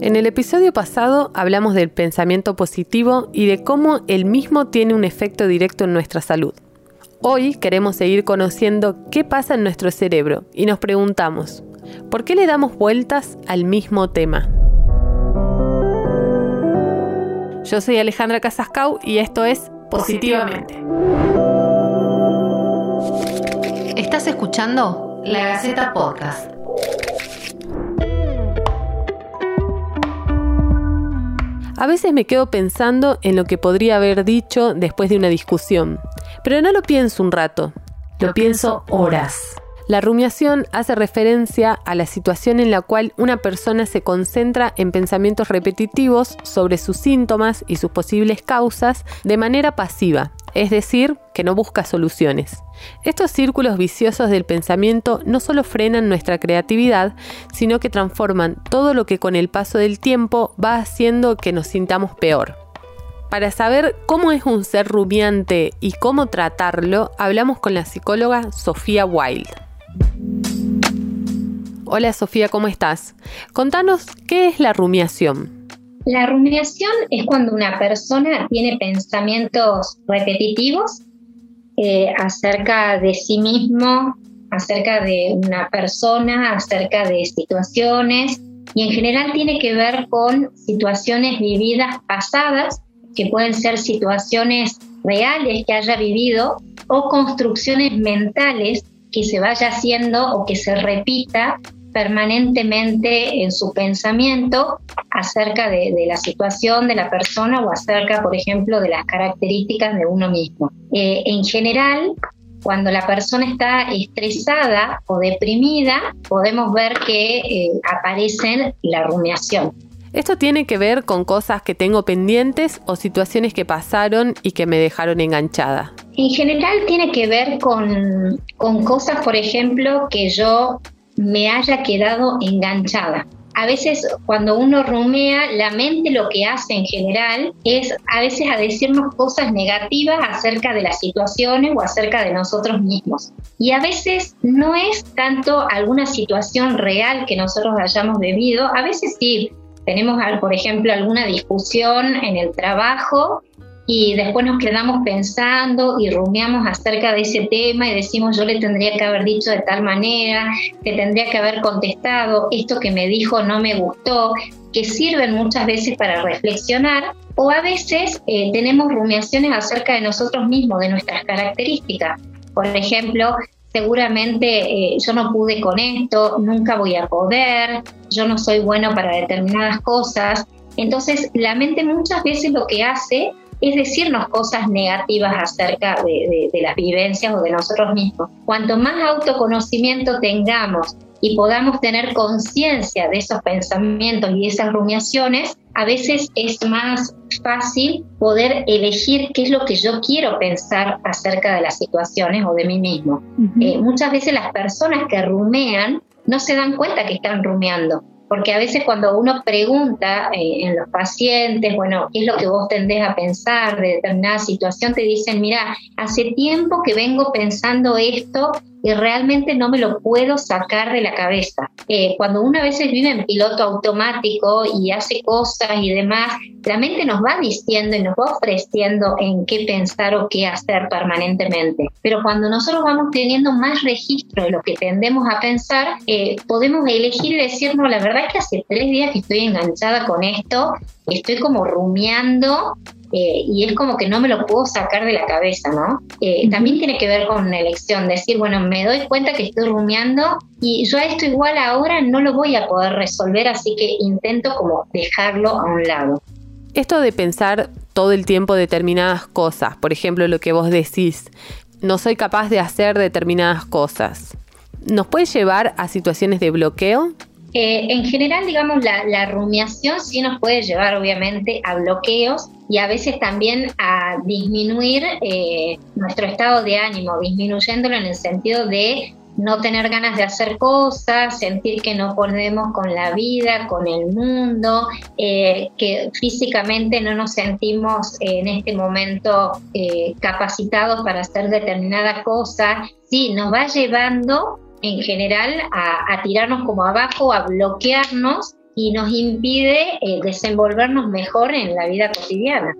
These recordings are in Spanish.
En el episodio pasado hablamos del pensamiento positivo y de cómo el mismo tiene un efecto directo en nuestra salud. Hoy queremos seguir conociendo qué pasa en nuestro cerebro y nos preguntamos, ¿por qué le damos vueltas al mismo tema? Yo soy Alejandra Casascau y esto es Positivamente. Estás escuchando La Gaceta Podcast. A veces me quedo pensando en lo que podría haber dicho después de una discusión, pero no lo pienso un rato, lo pienso horas. La rumiación hace referencia a la situación en la cual una persona se concentra en pensamientos repetitivos sobre sus síntomas y sus posibles causas de manera pasiva, es decir, que no busca soluciones. Estos círculos viciosos del pensamiento no solo frenan nuestra creatividad, sino que transforman todo lo que con el paso del tiempo va haciendo que nos sintamos peor. Para saber cómo es un ser rumiante y cómo tratarlo, hablamos con la psicóloga Sofía Wild. Hola Sofía, ¿cómo estás? Contanos qué es la rumiación. La rumiación es cuando una persona tiene pensamientos repetitivos eh, acerca de sí mismo, acerca de una persona, acerca de situaciones y en general tiene que ver con situaciones vividas pasadas, que pueden ser situaciones reales que haya vivido o construcciones mentales que se vaya haciendo o que se repita permanentemente en su pensamiento acerca de, la situación de la persona o acerca, por ejemplo, de las características de uno mismo. Eh, en general, cuando la persona está estresada o deprimida, podemos ver que eh, aparece la rumiación. Esto tiene que ver con cosas que tengo pendientes o situaciones que pasaron y que me dejaron enganchada. En general tiene que ver con, con cosas, por ejemplo, que yo me haya quedado enganchada. A veces cuando uno rumea, la mente lo que hace en general es a veces a decirnos cosas negativas acerca de las situaciones o acerca de nosotros mismos. Y a veces no es tanto alguna situación real que nosotros hayamos vivido, a veces sí, tenemos, por ejemplo, alguna discusión en el trabajo y después nos quedamos pensando y rumiamos acerca de ese tema y decimos yo le tendría que haber dicho de tal manera, que tendría que haber contestado, esto que me dijo no me gustó, que sirven muchas veces para reflexionar o a veces eh, tenemos rumiaciones acerca de nosotros mismos, de nuestras características. Por ejemplo, seguramente eh, yo no pude con esto, nunca voy a poder, yo no soy bueno para determinadas cosas. Entonces, la mente muchas veces lo que hace es decirnos cosas negativas acerca de, las vivencias o de nosotros mismos. Cuanto más autoconocimiento tengamos y podamos tener conciencia de esos pensamientos y esas rumiaciones, a veces es más fácil poder elegir qué es lo que yo quiero pensar acerca de las situaciones o de mí mismo. Eh, muchas veces las personas que rumean no se dan cuenta que están rumiando porque a veces cuando uno pregunta eh, en los pacientes, bueno, ¿qué es lo que vos tendés a pensar de determinada situación? Te dicen, mira, hace tiempo que vengo pensando esto realmente no me lo puedo sacar de la cabeza. Eh, cuando uno a veces vive en piloto automático y hace cosas y demás, la mente nos va diciendo y nos va ofreciendo en qué pensar o qué hacer permanentemente. Pero cuando nosotros vamos teniendo más registro de lo que tendemos a pensar, eh, podemos elegir y decirnos, la verdad es que hace tres días que estoy enganchada con esto, estoy como rumiando eh, y es como que no me lo puedo sacar de la cabeza, ¿no? Eh, también tiene que ver con la elección, decir, bueno, me doy cuenta que estoy rumiando y yo esto igual ahora no lo voy a poder resolver, así que intento como dejarlo a un lado. Esto de pensar todo el tiempo determinadas cosas, por ejemplo, lo que vos decís, no soy capaz de hacer determinadas cosas, ¿nos puede llevar a situaciones de bloqueo? Eh, en general, digamos, la, rumiación sí nos puede llevar obviamente a bloqueos y a veces también a disminuir eh, nuestro estado de ánimo, disminuyéndolo en el sentido de no tener ganas de hacer cosas, sentir que no podemos con la vida, con el mundo, eh, que físicamente no nos sentimos en este momento capacitados para hacer determinada cosa, sí, nos va llevando en general a, tirarnos como abajo, a bloquearnos y nos impide eh, desenvolvernos mejor en la vida cotidiana.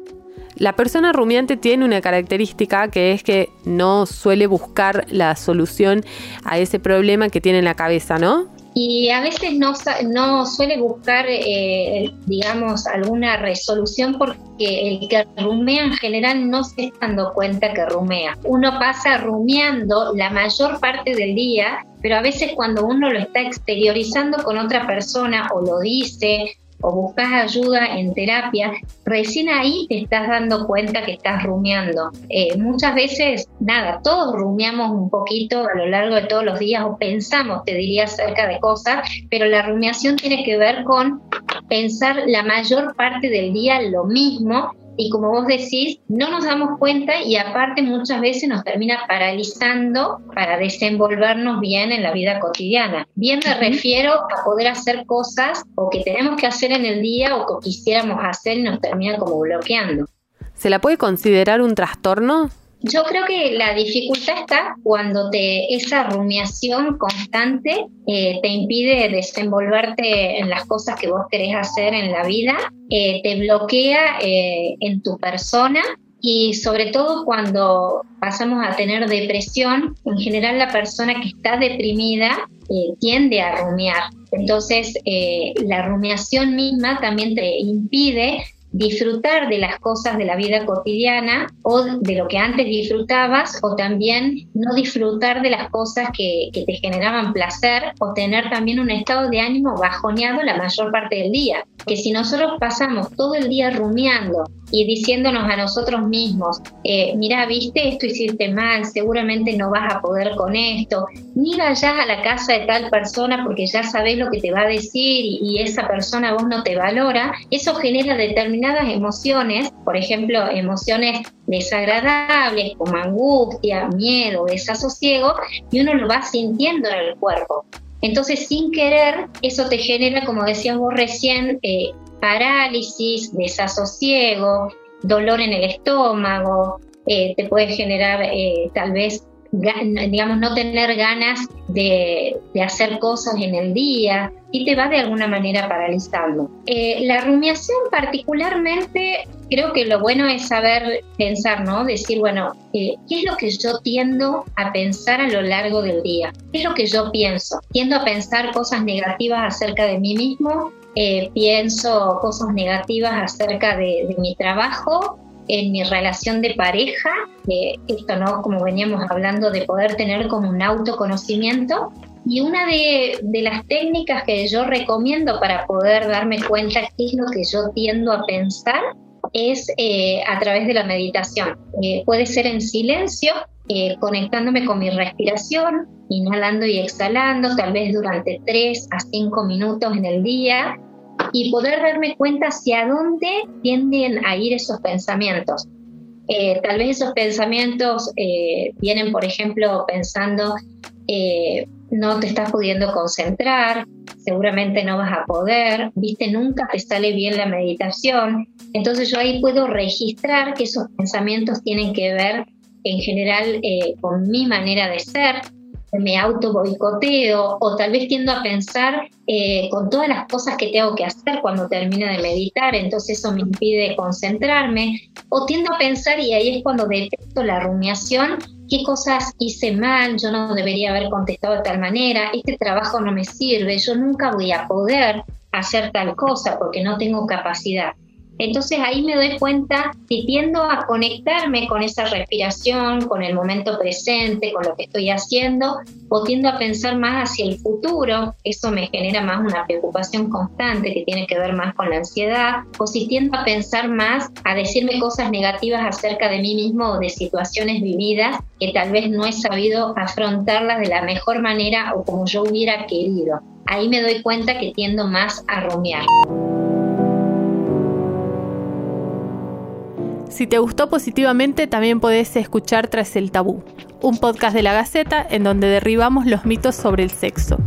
La persona rumiante tiene una característica que es que no suele buscar la solución a ese problema que tiene en la cabeza, ¿no? Y a veces no, no suele buscar, eh, digamos, alguna resolución porque el que rumea en general no se está dando cuenta que rumea. Uno pasa rumiando la mayor parte del día, pero a veces cuando uno lo está exteriorizando con otra persona o lo dice o buscas ayuda en terapia, recién ahí te estás dando cuenta que estás rumiando. Eh, muchas veces, nada, todos rumiamos un poquito a lo largo de todos los días o pensamos, te diría, acerca de cosas, pero la rumiación tiene que ver con pensar la mayor parte del día lo mismo y como vos decís, no nos damos cuenta y aparte muchas veces nos termina paralizando para desenvolvernos bien en la vida cotidiana. Bien me refiero a poder hacer cosas o que tenemos que hacer en el día o que quisiéramos hacer y nos termina como bloqueando. ¿Se la puede considerar un trastorno? Yo creo que la dificultad está cuando te, esa rumiación constante eh, te impide desenvolverte en las cosas que vos querés hacer en la vida, eh, te bloquea eh, en tu persona y sobre todo cuando pasamos a tener depresión, en general la persona que está deprimida tiende a rumiar. Entonces la rumiación misma también te impide disfrutar de las cosas de la vida cotidiana o de lo que antes disfrutabas o también no disfrutar de las cosas que, te generaban placer o tener también un estado de ánimo bajoneado la mayor parte del día. Que si nosotros pasamos todo el día rumiando y diciéndonos a nosotros mismos, eh, mira, viste, esto hiciste mal, seguramente no vas a poder con esto, ni vayas a la casa de tal persona porque ya sabes lo que te va a decir y, y esa persona vos no te valora, eso genera determinadas emociones, por ejemplo, emociones desagradables como angustia, miedo, desasosiego, y uno lo va sintiendo en el cuerpo. Entonces, sin querer, eso te genera, como decías vos recién, eh, parálisis, desasosiego, dolor en el estómago, eh, te puede generar eh, tal vez, digamos, no tener ganas de, hacer cosas en el día y te va de alguna manera paralizando. Eh, la rumiación particularmente, creo que lo bueno es saber pensar, ¿no? Decir, bueno, ¿qué es lo que yo tiendo a pensar a lo largo del día? ¿Qué es lo que yo pienso? ¿Tiendo a pensar cosas negativas acerca de mí mismo? Eh, pienso cosas negativas acerca de, mi trabajo, en mi relación de pareja, esto no, como veníamos hablando, de poder tener como un autoconocimiento. Y una de, las técnicas que yo recomiendo para poder darme cuenta qué es lo que yo tiendo a pensar es eh, a través de la meditación. Eh, puede ser en silencio, conectándome con mi respiración, inhalando y exhalando, tal vez durante 3 a 5 minutos en el día, y poder darme cuenta hacia dónde tienden a ir esos pensamientos. Eh, tal vez esos pensamientos eh, vienen, por ejemplo, pensando, eh, no te estás pudiendo concentrar, seguramente no vas a poder, viste, nunca te sale bien la meditación. Entonces yo ahí puedo registrar que esos pensamientos tienen que ver en general con mi manera de ser, me auto boicoteo o tal vez tiendo a pensar eh, con todas las cosas que tengo que hacer cuando termino de meditar, entonces eso me impide concentrarme o tiendo a pensar y ahí es cuando detecto la rumiación, qué cosas hice mal, yo no debería haber contestado de tal manera, este trabajo no me sirve, yo nunca voy a poder hacer tal cosa porque no tengo capacidad. Entonces ahí me doy cuenta si tiendo a conectarme con esa respiración, con el momento presente, con lo que estoy haciendo, o tiendo a pensar más hacia el futuro, eso me genera más una preocupación constante que tiene que ver más con la ansiedad, o si tiendo a pensar más, a decirme cosas negativas acerca de mí mismo o de situaciones vividas que tal vez no he sabido afrontarlas de la mejor manera o como yo hubiera querido. Ahí me doy cuenta que tiendo más a rumiar. Si te gustó positivamente, también podés escuchar Tras el Tabú, un podcast de la Gaceta en donde derribamos los mitos sobre el sexo.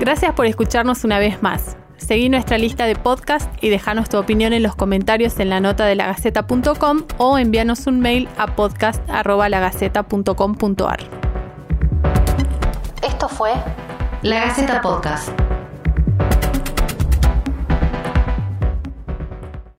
Gracias por escucharnos una vez más. Seguí nuestra lista de podcast y déjanos tu opinión en los comentarios en la nota de lagaceta.com o envíanos un mail a podcast.lagaceta.com.ar. Esto fue La Gaceta Podcast.